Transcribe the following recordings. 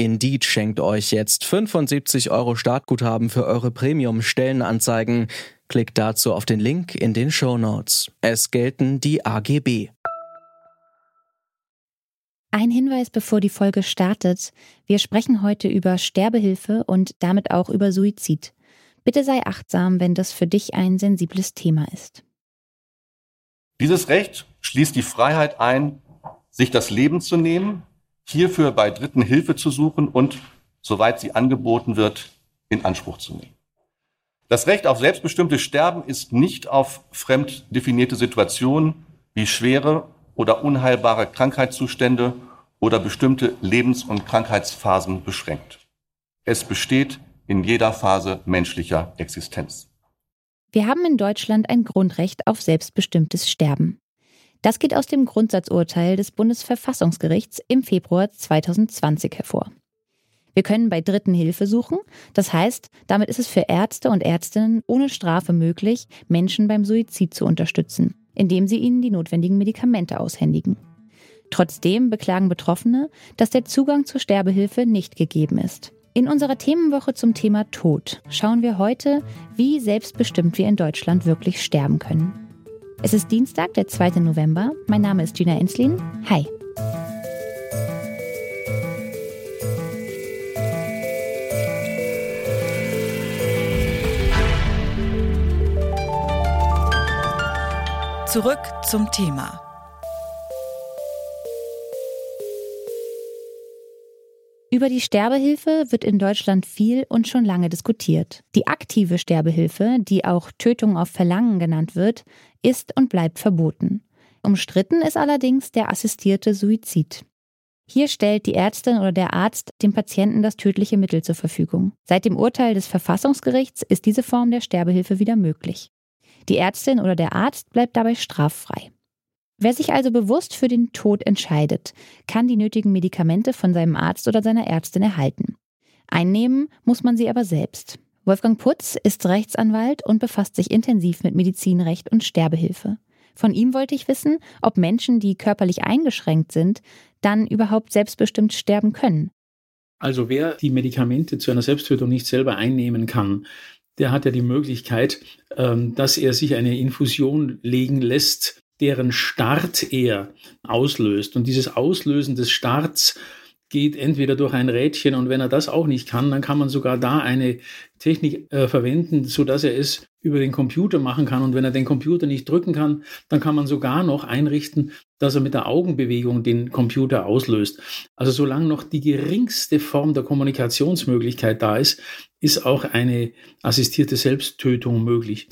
Indeed schenkt euch jetzt 75 Euro Startguthaben für eure Premium-Stellenanzeigen. Klickt dazu auf den Link in den Show Notes. Es gelten die AGB. Ein Hinweis, bevor die Folge startet. Wir sprechen heute über Sterbehilfe und damit auch über Suizid. Bitte sei achtsam, wenn das für dich ein sensibles Thema ist. Dieses Recht schließt die Freiheit ein, sich das Leben zu nehmen, hierfür bei Dritten Hilfe zu suchen und, soweit sie angeboten wird, in Anspruch zu nehmen. Das Recht auf selbstbestimmtes Sterben ist nicht auf fremd definierte Situationen wie schwere oder unheilbare Krankheitszustände oder bestimmte Lebens- und Krankheitsphasen beschränkt. Es besteht in jeder Phase menschlicher Existenz. Wir haben in Deutschland ein Grundrecht auf selbstbestimmtes Sterben. Das geht aus dem Grundsatzurteil des Bundesverfassungsgerichts im Februar 2020 hervor. Wir können bei Dritten Hilfe suchen, das heißt, damit ist es für Ärzte und Ärztinnen ohne Strafe möglich, Menschen beim Suizid zu unterstützen indem sie ihnen die notwendigen Medikamente aushändigen. Trotzdem beklagen Betroffene, dass der Zugang zur Sterbehilfe nicht gegeben ist. In unserer Themenwoche zum Thema Tod schauen wir heute, wie selbstbestimmt wir in Deutschland wirklich sterben können. Es ist Dienstag, der 2. November. Mein Name ist Gina Enslin. Hi. Zurück zum Thema. Über die Sterbehilfe wird in Deutschland viel und schon lange diskutiert. Die aktive Sterbehilfe, die auch Tötung auf Verlangen genannt wird, ist und bleibt verboten. Umstritten ist allerdings der assistierte Suizid. Hier stellt die Ärztin oder der Arzt dem Patienten das tödliche Mittel zur Verfügung. Seit dem Urteil des Verfassungsgerichts ist diese Form der Sterbehilfe wieder möglich. Die Ärztin oder der Arzt bleibt dabei straffrei. Wer sich also bewusst für den Tod entscheidet, kann die nötigen Medikamente von seinem Arzt oder seiner Ärztin erhalten. Einnehmen muss man sie aber selbst. Wolfgang Putz ist Rechtsanwalt und befasst sich intensiv mit Medizinrecht und Sterbehilfe. Von ihm wollte ich wissen, ob Menschen, die körperlich eingeschränkt sind, dann überhaupt selbstbestimmt sterben können. Also wer die Medikamente zu einer Selbsttötung nicht selber einnehmen kann, der hat ja die Möglichkeit, ähm, dass er sich eine Infusion legen lässt, deren Start er auslöst. Und dieses Auslösen des Starts geht entweder durch ein Rädchen und wenn er das auch nicht kann, dann kann man sogar da eine Technik äh, verwenden, so dass er es über den Computer machen kann. Und wenn er den Computer nicht drücken kann, dann kann man sogar noch einrichten, dass er mit der Augenbewegung den Computer auslöst. Also solange noch die geringste Form der Kommunikationsmöglichkeit da ist, ist auch eine assistierte Selbsttötung möglich.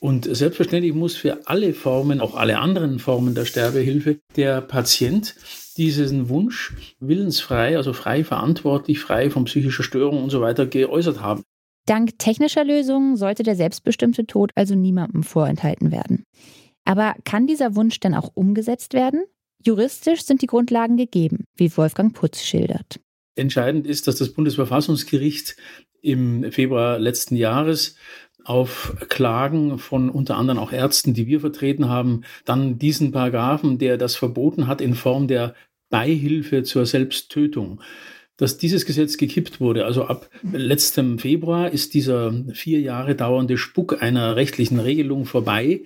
Und selbstverständlich muss für alle Formen, auch alle anderen Formen der Sterbehilfe, der Patient diesen Wunsch willensfrei, also frei verantwortlich, frei von psychischer Störung und so weiter geäußert haben. Dank technischer Lösungen sollte der selbstbestimmte Tod also niemandem vorenthalten werden. Aber kann dieser Wunsch denn auch umgesetzt werden? Juristisch sind die Grundlagen gegeben, wie Wolfgang Putz schildert. Entscheidend ist, dass das Bundesverfassungsgericht im Februar letzten Jahres auf Klagen von unter anderem auch Ärzten, die wir vertreten haben, dann diesen Paragraphen, der das verboten hat in Form der Beihilfe zur Selbsttötung, dass dieses Gesetz gekippt wurde. Also ab letztem Februar ist dieser vier Jahre dauernde Spuck einer rechtlichen Regelung vorbei,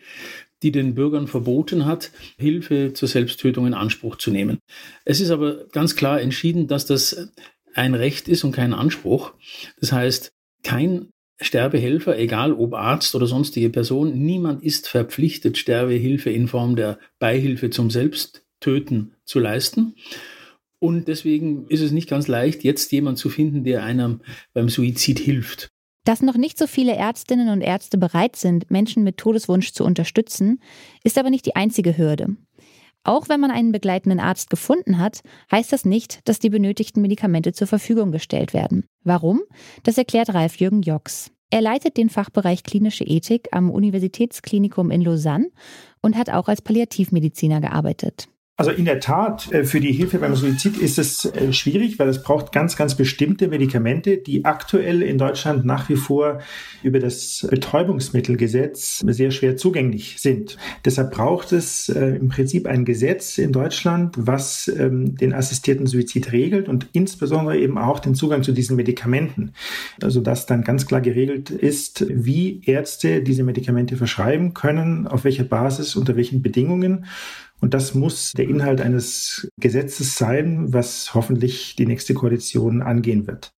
die den Bürgern verboten hat, Hilfe zur Selbsttötung in Anspruch zu nehmen. Es ist aber ganz klar entschieden, dass das ein Recht ist und kein Anspruch. Das heißt, kein Sterbehelfer, egal ob Arzt oder sonstige Person, niemand ist verpflichtet, Sterbehilfe in Form der Beihilfe zum Selbsttöten zu leisten. Und deswegen ist es nicht ganz leicht, jetzt jemand zu finden, der einem beim Suizid hilft. Dass noch nicht so viele Ärztinnen und Ärzte bereit sind, Menschen mit Todeswunsch zu unterstützen, ist aber nicht die einzige Hürde. Auch wenn man einen begleitenden Arzt gefunden hat, heißt das nicht, dass die benötigten Medikamente zur Verfügung gestellt werden. Warum? Das erklärt Ralf Jürgen Jocks. Er leitet den Fachbereich klinische Ethik am Universitätsklinikum in Lausanne und hat auch als Palliativmediziner gearbeitet. Also in der Tat, äh, für die Hilfe beim Suizid ist es äh, schwierig, weil es braucht ganz, ganz bestimmte Medikamente, die aktuell in Deutschland nach wie vor über das Betäubungsmittelgesetz sehr schwer zugänglich sind. Deshalb braucht es äh, im Prinzip ein Gesetz in Deutschland, was ähm, den assistierten Suizid regelt und insbesondere eben auch den Zugang zu diesen Medikamenten. Also dass dann ganz klar geregelt ist, wie Ärzte diese Medikamente verschreiben können, auf welcher Basis, unter welchen Bedingungen. Und das muss der Inhalt eines Gesetzes sein, was hoffentlich die nächste Koalition angehen wird.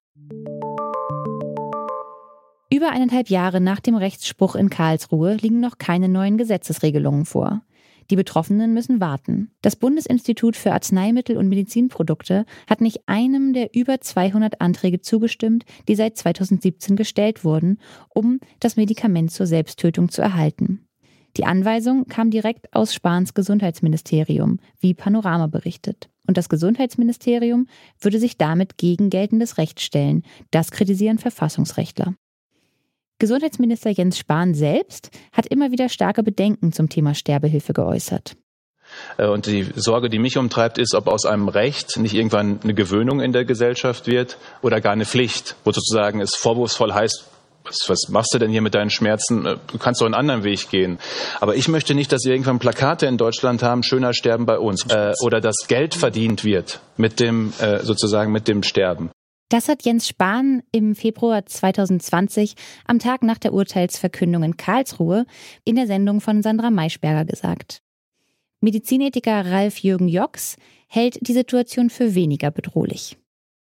Über eineinhalb Jahre nach dem Rechtsspruch in Karlsruhe liegen noch keine neuen Gesetzesregelungen vor. Die Betroffenen müssen warten. Das Bundesinstitut für Arzneimittel und Medizinprodukte hat nicht einem der über 200 Anträge zugestimmt, die seit 2017 gestellt wurden, um das Medikament zur Selbsttötung zu erhalten. Die Anweisung kam direkt aus Spahns Gesundheitsministerium, wie Panorama berichtet. Und das Gesundheitsministerium würde sich damit gegen geltendes Recht stellen. Das kritisieren Verfassungsrechtler. Gesundheitsminister Jens Spahn selbst hat immer wieder starke Bedenken zum Thema Sterbehilfe geäußert. Äh, und die Sorge, die mich umtreibt, ist, ob aus einem Recht nicht irgendwann eine Gewöhnung in der Gesellschaft wird oder gar eine Pflicht, wo sozusagen es vorwurfsvoll heißt, was, was machst du denn hier mit deinen Schmerzen? Äh, du kannst doch einen anderen Weg gehen. Aber ich möchte nicht, dass wir irgendwann Plakate in Deutschland haben, schöner sterben bei uns. Äh, oder dass Geld verdient wird mit dem, äh, sozusagen mit dem Sterben. Das hat Jens Spahn im Februar 2020 am Tag nach der Urteilsverkündung in Karlsruhe in der Sendung von Sandra Maischberger gesagt. Medizinethiker Ralf Jürgen Jocks hält die Situation für weniger bedrohlich.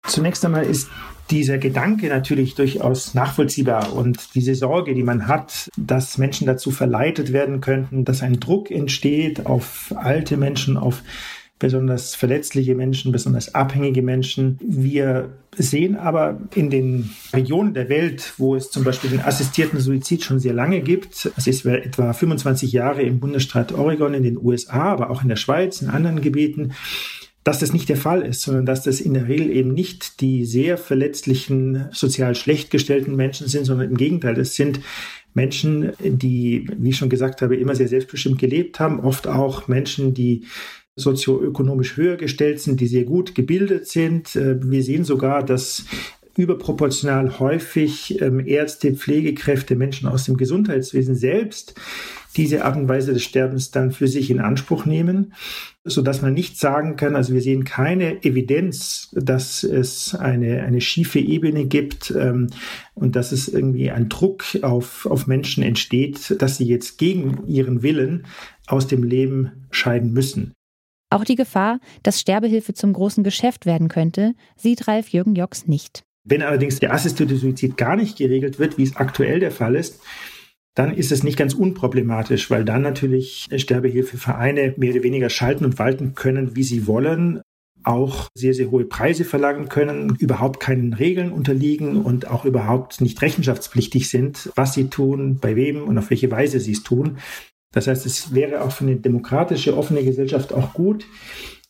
Zunächst einmal ist dieser Gedanke natürlich durchaus nachvollziehbar und diese Sorge, die man hat, dass Menschen dazu verleitet werden könnten, dass ein Druck entsteht auf alte Menschen, auf besonders verletzliche Menschen, besonders abhängige Menschen. Wir sehen aber in den Regionen der Welt, wo es zum Beispiel den assistierten Suizid schon sehr lange gibt, es ist etwa 25 Jahre im Bundesstaat Oregon in den USA, aber auch in der Schweiz, in anderen Gebieten, dass das nicht der Fall ist, sondern dass das in der Regel eben nicht die sehr verletzlichen, sozial schlecht gestellten Menschen sind, sondern im Gegenteil, es sind Menschen, die, wie ich schon gesagt habe, immer sehr selbstbestimmt gelebt haben, oft auch Menschen, die sozioökonomisch höher gestellt sind, die sehr gut gebildet sind. Äh, wir sehen sogar, dass überproportional häufig ähm, Ärzte, Pflegekräfte, Menschen aus dem Gesundheitswesen selbst diese Art und Weise des Sterbens dann für sich in Anspruch nehmen, so dass man nicht sagen kann, also wir sehen keine Evidenz, dass es eine, eine schiefe Ebene gibt ähm, und dass es irgendwie ein Druck auf, auf Menschen entsteht, dass sie jetzt gegen ihren Willen aus dem Leben scheiden müssen. Auch die Gefahr, dass Sterbehilfe zum großen Geschäft werden könnte, sieht Ralf Jürgen Jocks nicht. Wenn allerdings der assistierte Suizid gar nicht geregelt wird, wie es aktuell der Fall ist, dann ist es nicht ganz unproblematisch, weil dann natürlich Sterbehilfevereine mehr oder weniger schalten und walten können, wie sie wollen, auch sehr, sehr hohe Preise verlangen können, überhaupt keinen Regeln unterliegen und auch überhaupt nicht rechenschaftspflichtig sind, was sie tun, bei wem und auf welche Weise sie es tun. Das heißt, es wäre auch für eine demokratische, offene Gesellschaft auch gut,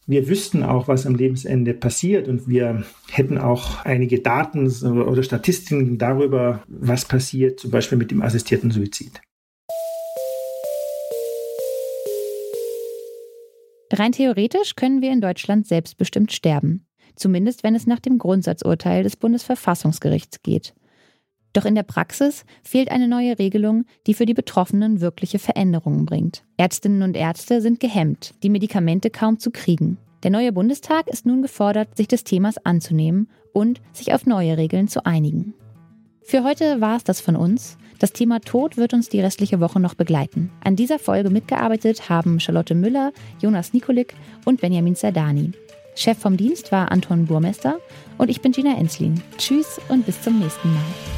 wir wüssten auch, was am Lebensende passiert und wir hätten auch einige Daten oder Statistiken darüber, was passiert, zum Beispiel mit dem assistierten Suizid. Rein theoretisch können wir in Deutschland selbstbestimmt sterben. Zumindest wenn es nach dem Grundsatzurteil des Bundesverfassungsgerichts geht. Doch in der Praxis fehlt eine neue Regelung, die für die Betroffenen wirkliche Veränderungen bringt. Ärztinnen und Ärzte sind gehemmt, die Medikamente kaum zu kriegen. Der neue Bundestag ist nun gefordert, sich des Themas anzunehmen und sich auf neue Regeln zu einigen. Für heute war es das von uns. Das Thema Tod wird uns die restliche Woche noch begleiten. An dieser Folge mitgearbeitet haben Charlotte Müller, Jonas Nikolik und Benjamin Zerdani. Chef vom Dienst war Anton Burmester und ich bin Gina Enslin. Tschüss und bis zum nächsten Mal.